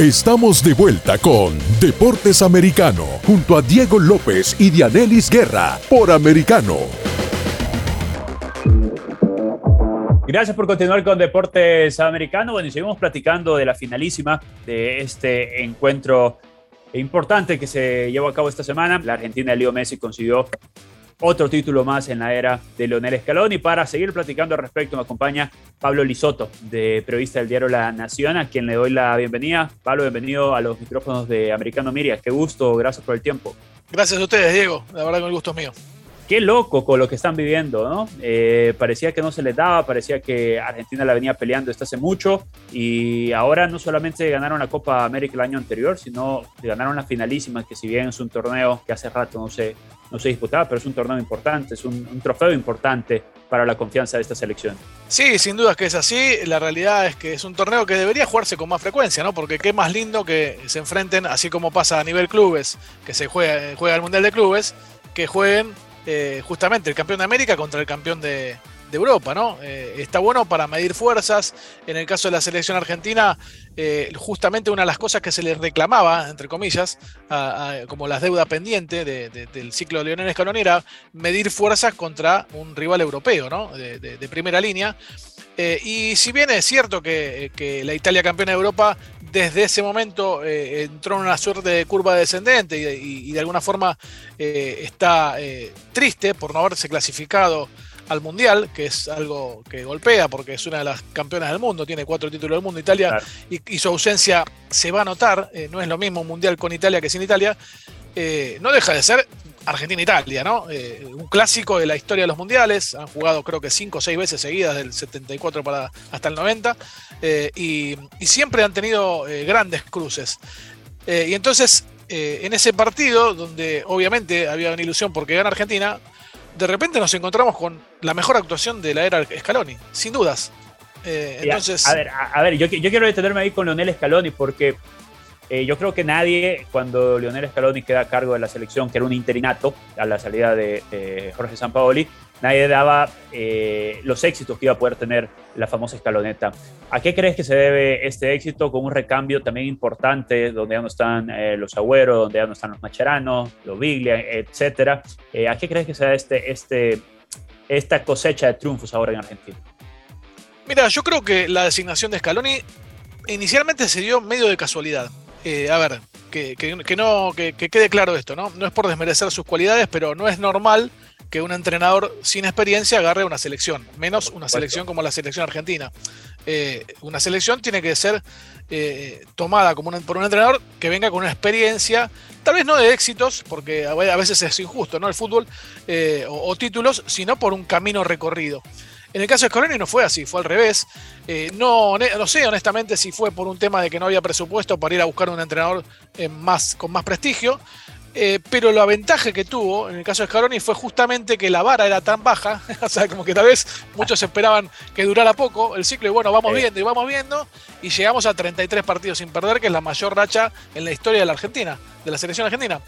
Estamos de vuelta con Deportes Americano, junto a Diego López y Dianelis Guerra, por Americano. Gracias por continuar con Deportes Americano. Bueno, y seguimos platicando de la finalísima de este encuentro importante que se llevó a cabo esta semana. La Argentina de Leo Messi consiguió otro título más en la era de Leonel Scaloni. Para seguir platicando al respecto, me acompaña Pablo Lisoto, de periodista del diario La Nación, a quien le doy la bienvenida. Pablo, bienvenido a los micrófonos de Americano Miria. Qué gusto, gracias por el tiempo. Gracias a ustedes, Diego. La verdad que el gusto es mío. Qué loco con lo que están viviendo, ¿no? Eh, parecía que no se les daba, parecía que Argentina la venía peleando esto hace mucho y ahora no solamente ganaron la Copa América el año anterior, sino ganaron la finalísima, que si bien es un torneo que hace rato no se, no se disputaba, pero es un torneo importante, es un, trofeo importante para la confianza de esta selección. Sí, sin duda que es así. La realidad es que es un torneo que debería jugarse con más frecuencia, ¿no? Porque qué más lindo que se enfrenten, así como pasa a nivel clubes, que se juega, juega el Mundial de Clubes, que jueguen eh, justamente el campeón de América contra el campeón de, Europa, ¿no? Eh, está bueno para medir fuerzas. En el caso de la selección argentina, eh, justamente una de las cosas que se les reclamaba, entre comillas, como las deudas pendientes del ciclo de Lionel Scaloni era medir fuerzas contra un rival europeo, ¿no? de primera línea. y si bien es cierto que, la Italia campeona de Europa desde ese momento eh, entró en una suerte de curva descendente y, de alguna forma eh, está eh, triste por no haberse clasificado al Mundial, que es algo que golpea porque es una de las campeonas del mundo, tiene cuatro títulos del mundo Italia y, su ausencia se va a notar, no es lo mismo un Mundial con Italia que sin Italia, no deja de ser Argentina-Italia, ¿no? Eh, un clásico de la historia de los mundiales. Han jugado creo que cinco o seis veces seguidas, del 74 para, hasta el 90. Eh, y, siempre han tenido eh, grandes cruces. y entonces, en ese partido, donde obviamente había una ilusión porque gana Argentina, de repente nos encontramos con la mejor actuación de la era Scaloni, sin dudas. entonces... A, ver, a, ver yo, yo, quiero detenerme ahí con Leonel Scaloni porque eh, yo creo que nadie, cuando Lionel Scaloni queda a cargo de la selección, que era un interinato a la salida de Jorge Sampaoli, nadie daba eh, los éxitos que iba a poder tener la famosa escaloneta. ¿A qué crees que se debe este éxito con un recambio también importante, donde ya no están eh, los Agüeros, donde ya no están los Macheranos, los Biglia, etcétera? ¿A qué crees que se debe este, este, esta cosecha de triunfos ahora en Argentina? Mira, yo creo que la designación de Scaloni inicialmente se dio medio de casualidad. Eh, a ver, que, no, que, quede claro esto, ¿no? No es por desmerecer sus cualidades, pero no es normal que un entrenador sin experiencia agarre una selección, menos una selección como la selección argentina. Eh, una selección tiene que ser eh, tomada como por un entrenador que venga con una experiencia, tal vez no de éxitos, porque a veces es injusto, ¿no? El fútbol, o, títulos, sino por un camino recorrido. En el caso de Scaloni no fue así, fue al revés. Eh, no, no sé honestamente si fue por un tema de que no había presupuesto para ir a buscar un entrenador eh, más, con más prestigio, eh, pero la ventaja que tuvo en el caso de Scaloni fue justamente que la vara era tan baja, o sea, como que tal vez muchos esperaban que durara poco el ciclo y bueno, vamos viendo y vamos viendo y llegamos a 33 partidos sin perder, que es la mayor racha en la historia de la Argentina, de la selección argentina.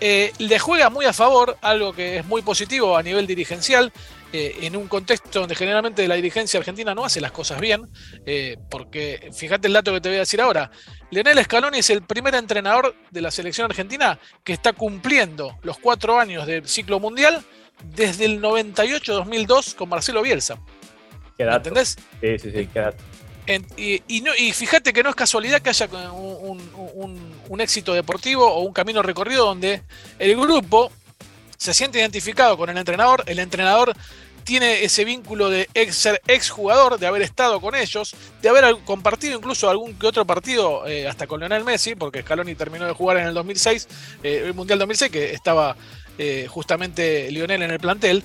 le juega muy a favor, algo que es muy positivo a nivel dirigencial, eh, en un contexto donde generalmente la dirigencia argentina no hace las cosas bien, eh, porque fíjate el dato que te voy a decir ahora, Leonel Scaloni es el primer entrenador de la selección argentina que está cumpliendo los cuatro años del ciclo mundial desde el 98-2002 con Marcelo Bielsa. ¿Entendés? Sí, sí, sí, y, fíjate que no es casualidad que haya un éxito deportivo o un camino recorrido donde el grupo se siente identificado con el entrenador, el entrenador tiene ese vínculo de ex, ser exjugador, de haber estado con ellos, de haber compartido incluso algún que otro partido eh, hasta con Lionel Messi, porque Scaloni terminó de jugar en el 2006, eh, el Mundial 2006, que estaba eh, justamente Lionel en el plantel.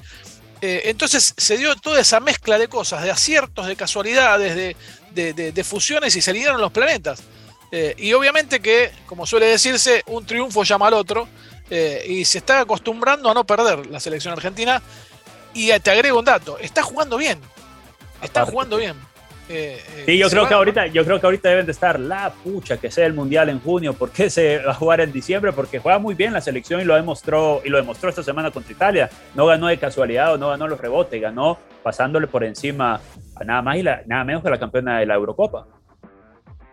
entonces se dio toda esa mezcla de cosas, de aciertos, de casualidades, de, de fusiones y se alinearon los planetas. y obviamente que, como suele decirse, un triunfo llama al otro. Eh, y se está acostumbrando a no perder la selección argentina. Y te agrego un dato, está jugando bien. Está jugando bien. Eh, eh, sí, yo creo, que ahorita, yo creo que ahorita deben de estar la pucha que sea el Mundial en junio. ¿Por qué se va a jugar en diciembre? Porque juega muy bien la selección y lo demostró, y lo demostró esta semana contra Italia. No ganó de casualidad o no ganó los rebotes, ganó pasándole por encima a nada más y nada menos que la campeona de la Eurocopa.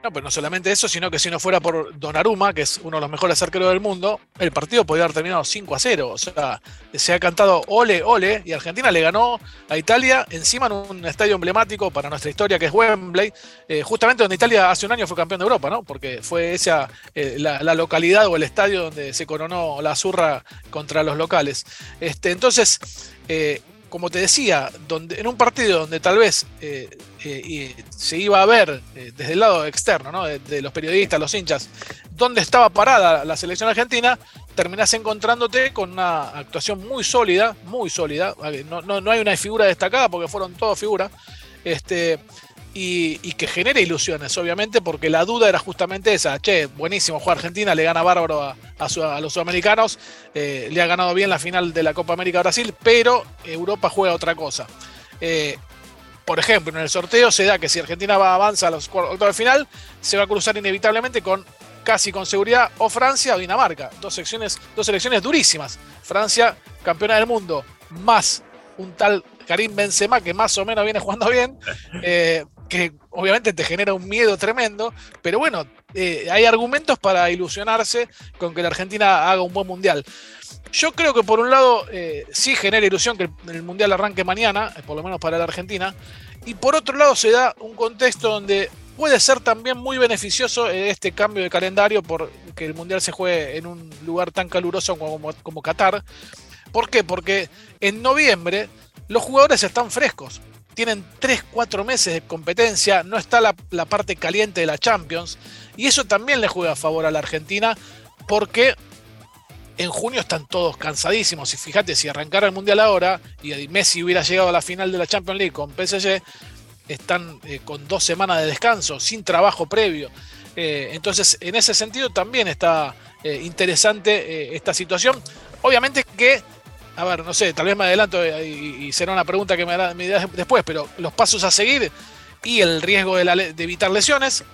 No, pero no solamente eso, sino que si no fuera por Donnarumma, que es uno de los mejores arqueros del mundo, el partido podría haber terminado 5 a 0. O sea, se ha cantado ole, ole, y Argentina le ganó a Italia encima en un estadio emblemático para nuestra historia, que es Wembley, eh, justamente donde Italia hace un año fue campeón de Europa, ¿no? Porque fue esa eh, la, localidad o el estadio donde se coronó la zurra contra los locales. Este, entonces, eh, como te decía, donde, en un partido donde tal vez eh, eh, se iba a ver eh, desde el lado externo, de, los periodistas, los hinchas, dónde estaba parada la selección argentina, terminás encontrándote con una actuación muy sólida, muy sólida. No, no, no hay una figura destacada porque fueron todas figuras. Este, y, que genere ilusiones, obviamente, porque la duda era justamente esa. Che, buenísimo, juega Argentina, le gana bárbaro a, los sudamericanos, eh, le ha ganado bien la final de la Copa América Brasil, pero Europa juega otra cosa. Eh, por ejemplo, en el sorteo se da que si Argentina va avanza a los cuartos de final, se va a cruzar inevitablemente con casi con seguridad o Francia o Dinamarca. Dos secciones, dos selecciones durísimas. Francia, campeona del mundo, más un tal Karim Benzema que más o menos viene jugando bien. Eh, que obviamente te genera un miedo tremendo, pero bueno, eh, hay argumentos para ilusionarse con que la Argentina haga un buen mundial. Yo creo que por un lado eh, sí genera ilusión que el, mundial arranque mañana, eh, por lo menos para la Argentina, y por otro lado se da un contexto donde puede ser también muy beneficioso este cambio de calendario porque el mundial se juegue en un lugar tan caluroso como, como Qatar. ¿Por qué? Porque en noviembre los jugadores están frescos tienen 3, 4 meses de competencia, no está la, parte caliente de la Champions, y eso también le juega a favor a la Argentina, porque en junio están todos cansadísimos, y fíjate, si arrancara el Mundial ahora, y Messi hubiera llegado a la final de la Champions League con PSG, están eh, con dos semanas de descanso, sin trabajo previo. Eh, entonces, en ese sentido también está eh, interesante esta situación. Obviamente que a ver, no sé, tal vez me adelanto y, será una pregunta que me hará después, pero los pasos a seguir y el riesgo de, evitar lesiones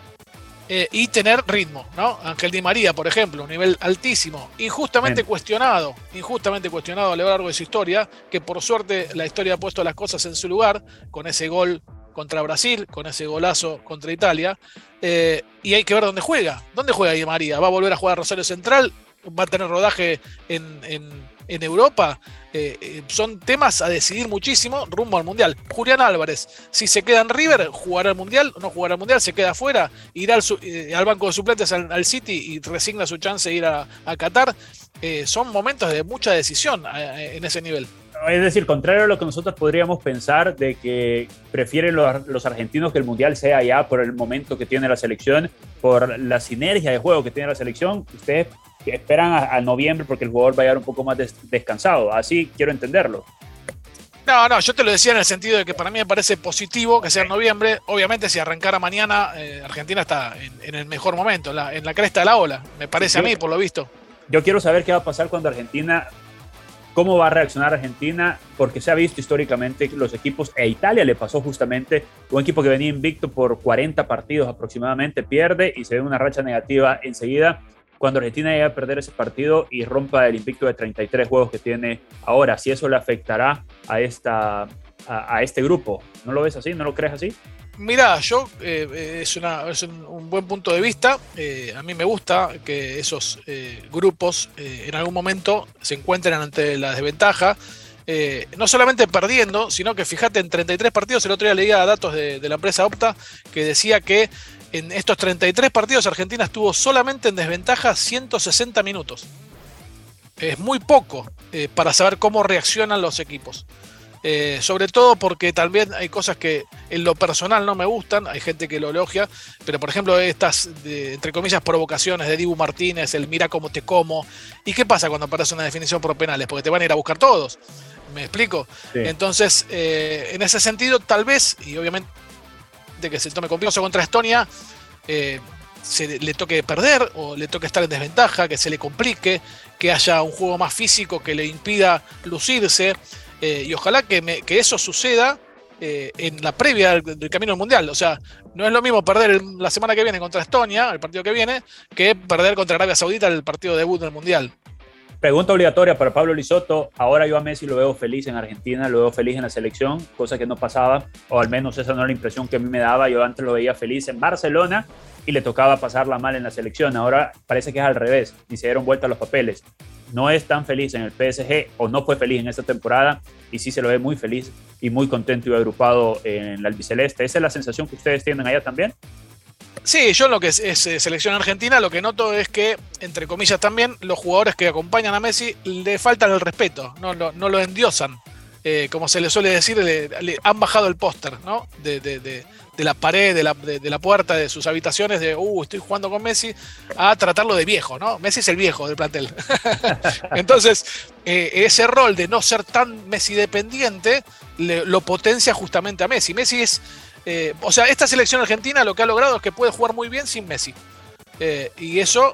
eh, y tener ritmo, ¿no? Ángel Di María, por ejemplo, un nivel altísimo, injustamente cuestionado, injustamente cuestionado a lo largo de su historia, que por suerte la historia ha puesto las cosas en su lugar, con ese gol contra Brasil, con ese golazo contra Italia, eh, y hay que ver dónde juega. ¿Dónde juega Di María? ¿Va a volver a jugar a Rosario Central? ¿Va a tener rodaje en en Europa eh, eh, son temas a decidir muchísimo rumbo al Mundial. Julián Álvarez, si se queda en River, jugará el Mundial, no jugará el Mundial, se queda afuera, irá al, eh, banco de suplentes al, City y resigna su chance de ir a, Qatar. son momentos de mucha decisión en ese nivel. Es decir, contrario a lo que nosotros podríamos pensar de que prefieren los, los, argentinos que el Mundial sea ya por el momento que tiene la selección, por la sinergia de juego que tiene la selección, ustedes esperan a, noviembre porque el jugador va a llegar un poco más descansado. Así quiero entenderlo. No, no, yo te lo decía en el sentido de que para mí me parece positivo que sea en noviembre. Obviamente, si arrancara mañana, eh, Argentina está en, el mejor momento, en la, cresta de la ola, me parece a mí, por lo visto. Yo quiero saber qué va a pasar cuando Argentina, cómo va a reaccionar Argentina, porque se ha visto históricamente los equipos, e Italia le pasó justamente, un equipo que venía invicto por 40 partidos aproximadamente, pierde y se ve una racha negativa enseguida cuando Argentina llegue a perder ese partido y rompa el invicto de 33 juegos que tiene ahora, si eso le afectará a, esta, a, este grupo. ¿No lo ves así? ¿No lo crees así? Mira, yo eh, es, una, es un, buen punto de vista. Eh, a mí me gusta que esos eh, grupos en algún momento se encuentren ante la desventaja. no solamente perdiendo, sino que fíjate, en 33 partidos, el otro día leía datos de la empresa Opta que decía que en estos 33 partidos Argentina estuvo solamente en desventaja 160 minutos. Es muy poco eh, para saber cómo reaccionan los equipos. Eh, sobre todo porque también hay cosas que en lo personal no me gustan, hay gente que lo elogia, pero por ejemplo estas, entre comillas, provocaciones de Dibu Martínez, el mira cómo te como. ¿Y qué pasa cuando aparece una definición por penales? Porque te van a ir a buscar todos. ¿Me explico? Entonces, eh, en ese sentido, tal vez, y obviamente de que se tome confianza contra Estonia, eh, se le toque perder o le toque estar en desventaja, que se le complique, que haya un juego más físico que le impida lucirse. Eh, y ojalá que, eso suceda eh, en la previa del, camino al mundial. O sea, no es lo mismo perder la semana que viene contra Estonia, el partido que viene, que perder contra Arabia Saudita el partido debut del mundial. Pregunta obligatoria para Pablo Lisoto. Ahora yo a Messi lo veo feliz en Argentina, lo veo feliz en la selección, cosa que no pasaba, o al menos esa no es la impresión que a mí me daba. Yo antes lo veía feliz en Barcelona y le tocaba pasarla mal en la selección. Ahora parece que es al revés, y se dieron vuelta los papeles. No es tan feliz en el PSG o no fue feliz en esta temporada y sí se lo ve muy feliz y muy contento y agrupado en la albiceleste. ¿Esa es la sensación que ustedes tienen allá también? Sí, yo en lo que es, eh, selección argentina lo que noto es que, entre comillas también, los jugadores que acompañan a Messi le faltan el respeto, no, lo endiosan. Eh, como se le suele decir, le, han bajado el póster ¿no? de, la pared, de la, puerta de sus habitaciones, de, uh, estoy jugando con Messi, a tratarlo de viejo, ¿no? Messi es el viejo del plantel. Entonces, eh, ese rol de no ser tan Messi dependiente lo potencia justamente a Messi. Messi es eh, o sea, esta selección argentina lo que ha logrado es que puede jugar muy bien sin Messi. Eh, y eso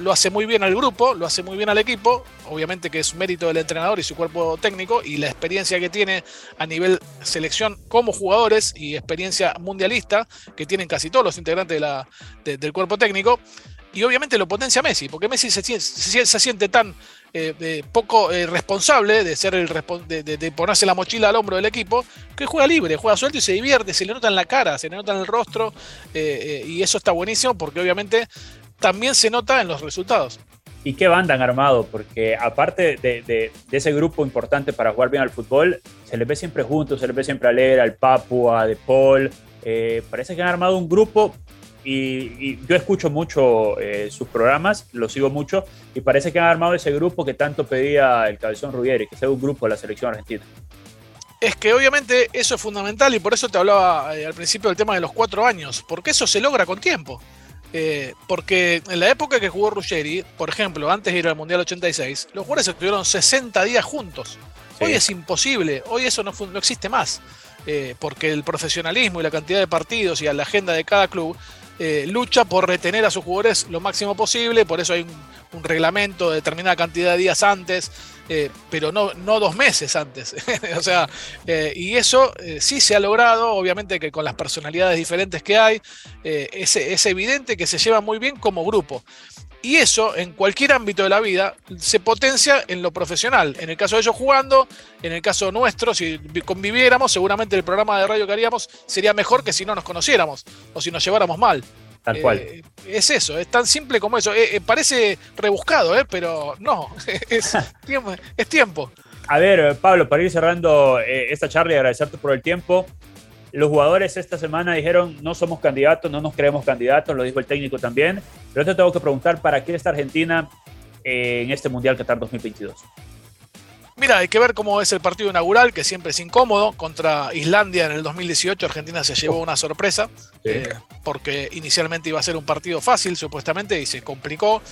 lo hace muy bien al grupo, lo hace muy bien al equipo. Obviamente que es mérito del entrenador y su cuerpo técnico y la experiencia que tiene a nivel selección como jugadores y experiencia mundialista que tienen casi todos los integrantes del cuerpo técnico. Y obviamente lo potencia Messi, porque Messi se, se siente tan eh, poco eh, responsable de ser el de, ponerse la mochila al hombro del equipo, que juega libre, juega suelto y se divierte, se le nota en la cara, se le nota en el rostro, eh, y eso está buenísimo porque obviamente también se nota en los resultados. ¿Y qué banda han armado? Porque aparte de, ese grupo importante para jugar bien al fútbol, se les ve siempre juntos, se les ve siempre a Leer, al Papu, a De Paul. parece que han armado un grupo y, yo escucho mucho eh, sus programas, lo sigo mucho, y parece que han armado ese grupo que tanto pedía el Cabezón Rubieri, que sea un grupo de la selección argentina. Es que obviamente eso es fundamental y por eso te hablaba eh, al principio del tema de los cuatro años, porque eso se logra con tiempo. Eh, porque en la época que jugó Ruggeri, por ejemplo, antes de ir al Mundial 86, los jugadores estuvieron 60 días juntos. Hoy es imposible, hoy eso no, no existe más, porque el profesionalismo y la cantidad de partidos y la agenda de cada club eh, lucha por retener a sus jugadores lo máximo posible, por eso hay un, reglamento de determinada cantidad de días antes, eh, pero no, no dos meses antes. o sea, eh, y eso sí se ha logrado, obviamente que con las personalidades diferentes que hay, es, es evidente que se lleva muy bien como grupo. Y eso, en cualquier ámbito de la vida, se potencia en lo profesional. En el caso de ellos jugando, en el caso nuestro, si conviviéramos, seguramente el programa de radio que haríamos sería mejor que si no nos conociéramos o si nos lleváramos mal. Tal cual. Eh, es eso, es tan simple como eso. Eh, eh, parece rebuscado, pero no, es tiempo, es tiempo. A ver, Pablo, para ir cerrando esta charla y agradecerte por el tiempo, los jugadores esta semana dijeron no somos candidatos, no nos creemos candidatos, lo dijo el técnico también. Pero te tengo que preguntar, ¿para qué está Argentina en este Mundial Qatar 2022? Mira, hay que ver cómo es el partido inaugural, que siempre es incómodo. Contra Islandia en el 2018, Argentina se llevó una sorpresa, eh, porque inicialmente iba a ser un partido fácil, supuestamente, y se complicó.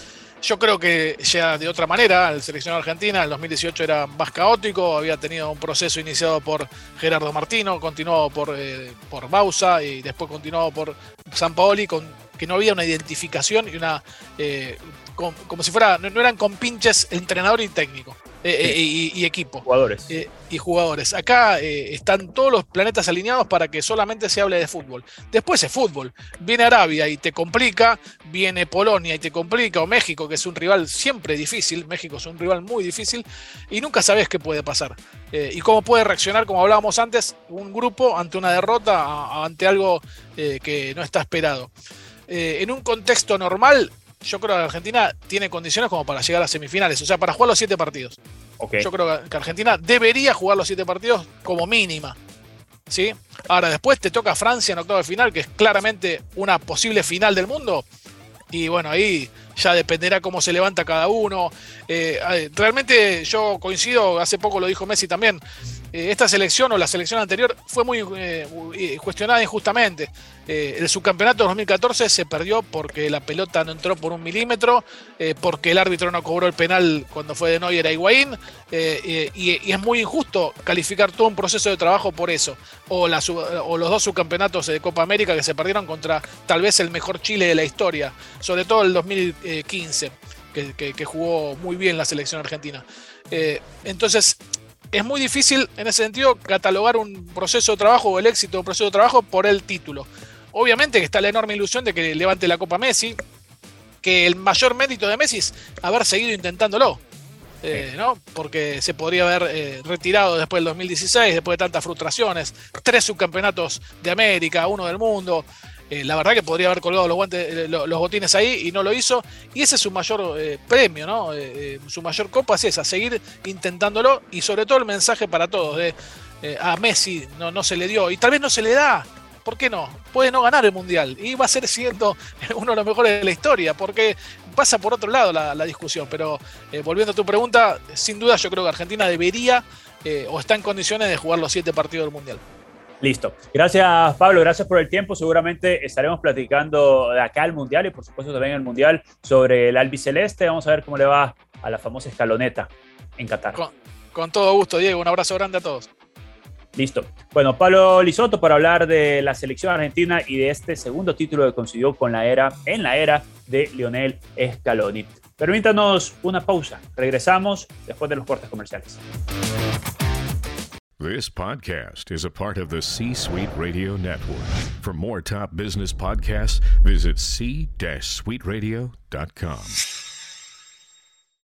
Yo creo que ya de otra manera, el seleccionado argentina, el 2018 era más caótico, había tenido un proceso iniciado por Gerardo Martino, continuado por, eh, por Bausa y después continuado por San Paoli, con, que no había una identificación y una. Eh, como si fuera. No, no eran compinches entrenador y técnico. Eh, eh, y, equipo. Jugadores. Y jugadores. Acá están todos los planetas alineados para que solamente se hable de fútbol. Después es fútbol. Viene Arabia y te complica, viene Polonia y te complica, o México, que es un rival siempre difícil. México es un rival muy difícil y nunca sabes qué puede pasar. y cómo puede reaccionar, como hablábamos antes, un grupo ante una derrota, ante algo que no está esperado. En un contexto normal, yo creo que Argentina tiene condiciones como para llegar a semifinales, o sea, para jugar los siete partidos. Yo creo que Argentina debería jugar los siete partidos como mínima. ¿sí? Ahora, después te toca Francia en octavo de final, que es claramente una posible final del mundo. Y bueno, ahí ya dependerá cómo se levanta cada uno. Eh, realmente yo coincido, hace poco lo dijo Messi también, eh, esta selección o la selección anterior fue muy eh, cuestionada injustamente. Eh, el subcampeonato de 2014 se perdió porque la pelota no entró por un milímetro, porque el árbitro no cobró el penal cuando fue de Neuer a Higuaín, y, es muy injusto calificar todo un proceso de trabajo por eso. O, los dos subcampeonatos de Copa América que se perdieron contra tal vez el mejor Chile de la historia, sobre todo el 2015. Que, jugó muy bien la selección argentina. entonces, es muy difícil en ese sentido catalogar un proceso de trabajo o el éxito de un proceso de trabajo por el título. Obviamente que está la enorme ilusión de que levante la Copa Messi, que el mayor mérito de Messi es haber seguido intentándolo. Eh, ¿no? Porque se podría haber eh, retirado después del 2016, después de tantas frustraciones, tres subcampeonatos de América, uno del mundo. Eh, la verdad que podría haber colgado los guantes, los, botines ahí y no lo hizo. Y ese es su mayor premio, ¿no? su mayor copa es esa, seguir intentándolo y sobre todo el mensaje para todos de a Messi no, no se le dio y tal vez no se le da. ¿Por qué no? Puede no ganar el Mundial y va a ser siendo uno de los mejores de la historia, porque pasa por otro lado la, discusión, pero eh, volviendo a tu pregunta, sin duda yo creo que Argentina debería eh, o está en condiciones de jugar los siete partidos del Mundial. Listo. Gracias, Pablo. Gracias por el tiempo. Seguramente estaremos platicando de acá al Mundial y, por supuesto, también el Mundial sobre el albiceleste. Vamos a ver cómo le va a la famosa escaloneta en Qatar. con todo gusto, Diego. Un abrazo grande a todos. Listo. Bueno, Pablo Lisoto para hablar de la selección argentina y de este segundo título que consiguió con la era, en la era de Lionel Scaloni. Permítanos una pausa. Regresamos después de los cortes comerciales. This podcast is a part of the C-Suite Radio Network. For more top business podcasts, visit c-suiteradio.com.